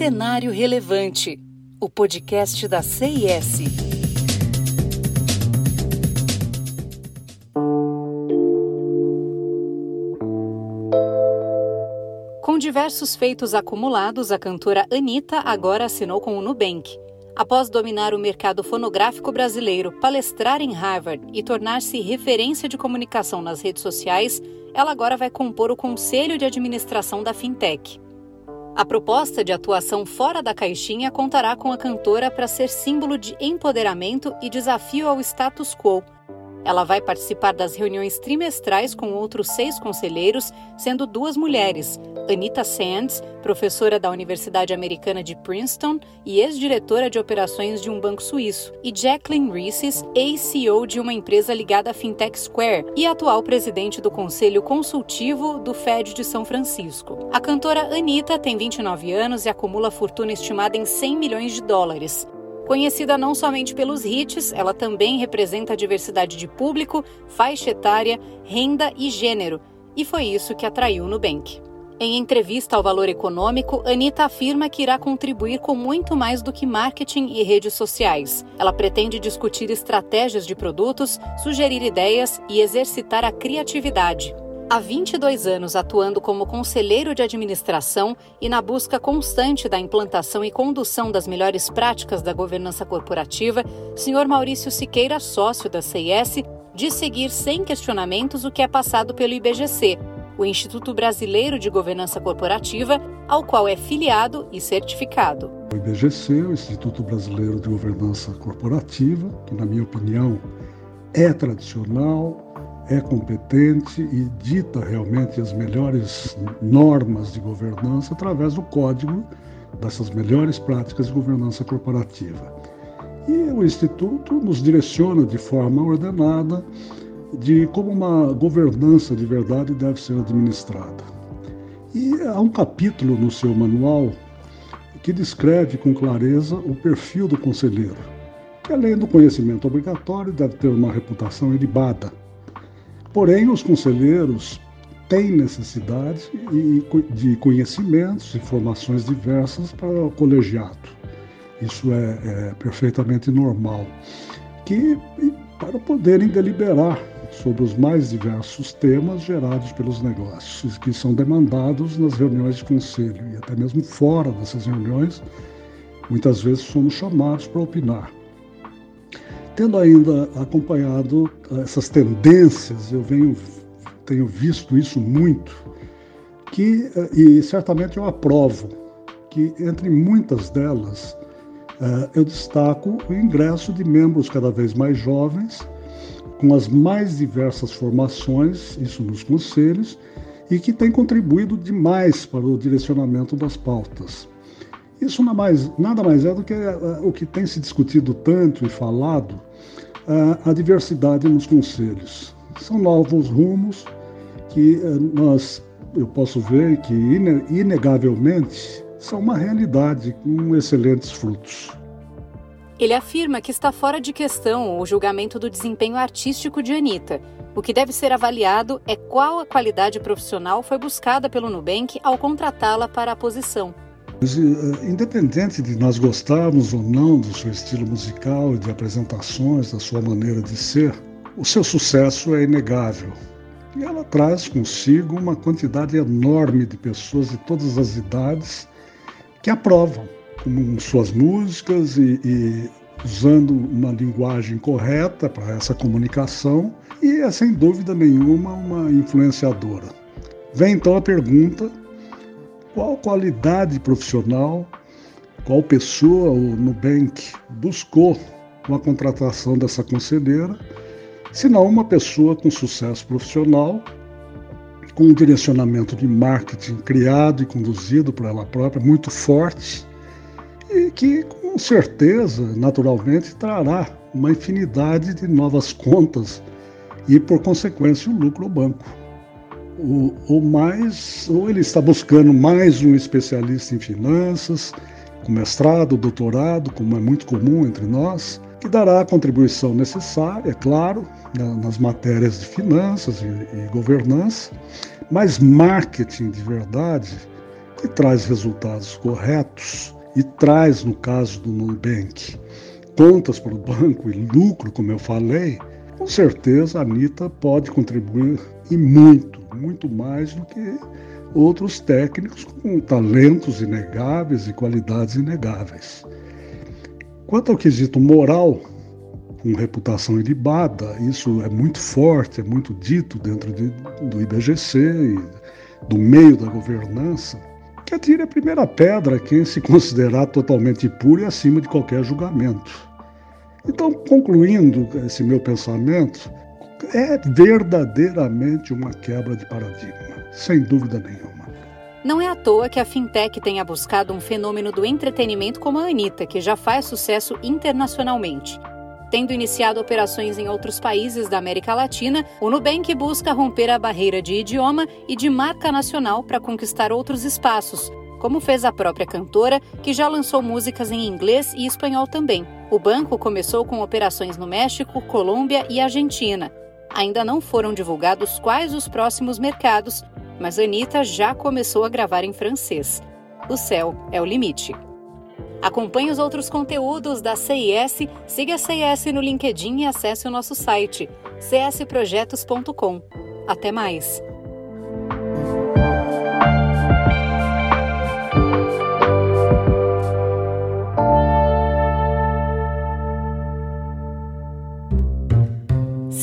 Cenário Relevante, o podcast da CIS. Com diversos feitos acumulados, a cantora Anitta agora assinou com o Nubank. Após dominar o mercado fonográfico brasileiro, palestrar em Harvard e tornar-se referência de comunicação nas redes sociais, ela agora vai compor o conselho de administração da fintech. A proposta de atuação fora da caixinha contará com a cantora para ser símbolo de empoderamento e desafio ao status quo, ela vai participar das reuniões trimestrais com outros seis conselheiros, sendo duas mulheres: Anita Sands, professora da Universidade Americana de Princeton e ex-diretora de operações de um banco suíço, e Jacqueline Reeses, ex-CEO de uma empresa ligada à Fintech Square e atual presidente do Conselho Consultivo do Fed de São Francisco. A cantora Anita tem 29 anos e acumula fortuna estimada em 100 milhões de dólares. Conhecida não somente pelos hits, ela também representa a diversidade de público, faixa etária, renda e gênero, e foi isso que atraiu o Nubank. Em entrevista ao Valor Econômico, Anitta afirma que irá contribuir com muito mais do que marketing e redes sociais. Ela pretende discutir estratégias de produtos, sugerir ideias e exercitar a criatividade. Há 22 anos atuando como conselheiro de administração e na busca constante da implantação e condução das melhores práticas da governança corporativa, Sr. Maurício Siqueira, sócio da CIS, diz seguir sem questionamentos o que é passado pelo IBGC, o Instituto Brasileiro de Governança Corporativa, ao qual é filiado e certificado. O IBGC, o Instituto Brasileiro de Governança Corporativa, que, na minha opinião, é tradicional, é competente e dita realmente as melhores normas de governança através do código dessas melhores práticas de governança corporativa. E o Instituto nos direciona de forma ordenada de como uma governança de verdade deve ser administrada. E há um capítulo no seu manual que descreve com clareza o perfil do conselheiro, que além do conhecimento obrigatório deve ter uma reputação ilibada Porém, os conselheiros têm necessidade de conhecimentos, informações diversas para o colegiado. Isso é, é perfeitamente normal. Que, para poderem deliberar sobre os mais diversos temas gerados pelos negócios, que são demandados nas reuniões de conselho e até mesmo fora dessas reuniões, muitas vezes somos chamados para opinar. Tendo ainda acompanhado essas tendências, eu venho, tenho visto isso muito, que, e certamente eu aprovo, que entre muitas delas eh, eu destaco o ingresso de membros cada vez mais jovens, com as mais diversas formações, isso nos conselhos, e que tem contribuído demais para o direcionamento das pautas. Isso nada mais, nada mais é do que uh, o que tem se discutido tanto e falado, uh, a diversidade nos conselhos. São novos rumos que uh, nós, eu posso ver que inegavelmente são uma realidade com excelentes frutos. Ele afirma que está fora de questão o julgamento do desempenho artístico de Anitta. O que deve ser avaliado é qual a qualidade profissional foi buscada pelo Nubank ao contratá-la para a posição. Eh, independente de nós gostarmos ou não do seu estilo musical e de apresentações, da sua maneira de ser, o seu sucesso é inegável. E ela traz consigo uma quantidade enorme de pessoas de todas as idades que aprovam com suas músicas e, e usando uma linguagem correta para essa comunicação e é sem dúvida nenhuma uma influenciadora. Vem então a pergunta qual qualidade profissional, qual pessoa o Nubank buscou com a contratação dessa conselheira, senão uma pessoa com sucesso profissional, com um direcionamento de marketing criado e conduzido por ela própria muito forte e que com certeza, naturalmente, trará uma infinidade de novas contas e, por consequência, o lucro ao banco ou, ou mais, ou ele está buscando mais um especialista em finanças, com mestrado, doutorado, como é muito comum entre nós, que dará a contribuição necessária, é claro, nas matérias de finanças e, e governança, mas marketing de verdade, que traz resultados corretos e traz, no caso do Nubank, contas para o banco e lucro, como eu falei, com certeza a Anitta pode contribuir e muito, muito mais do que outros técnicos com talentos inegáveis e qualidades inegáveis. Quanto ao quesito moral, com reputação ilibada, isso é muito forte, é muito dito dentro de, do IBGC e do meio da governança, que atire a primeira pedra quem se considerar totalmente puro e acima de qualquer julgamento. Então, concluindo esse meu pensamento, é verdadeiramente uma quebra de paradigma, sem dúvida nenhuma. Não é à toa que a fintech tenha buscado um fenômeno do entretenimento como a Anitta, que já faz sucesso internacionalmente. Tendo iniciado operações em outros países da América Latina, o Nubank busca romper a barreira de idioma e de marca nacional para conquistar outros espaços, como fez a própria cantora, que já lançou músicas em inglês e espanhol também. O banco começou com operações no México, Colômbia e Argentina. Ainda não foram divulgados quais os próximos mercados, mas Anitta já começou a gravar em francês. O céu é o limite. Acompanhe os outros conteúdos da CIS, siga a CIS no LinkedIn e acesse o nosso site csprojetos.com. Até mais!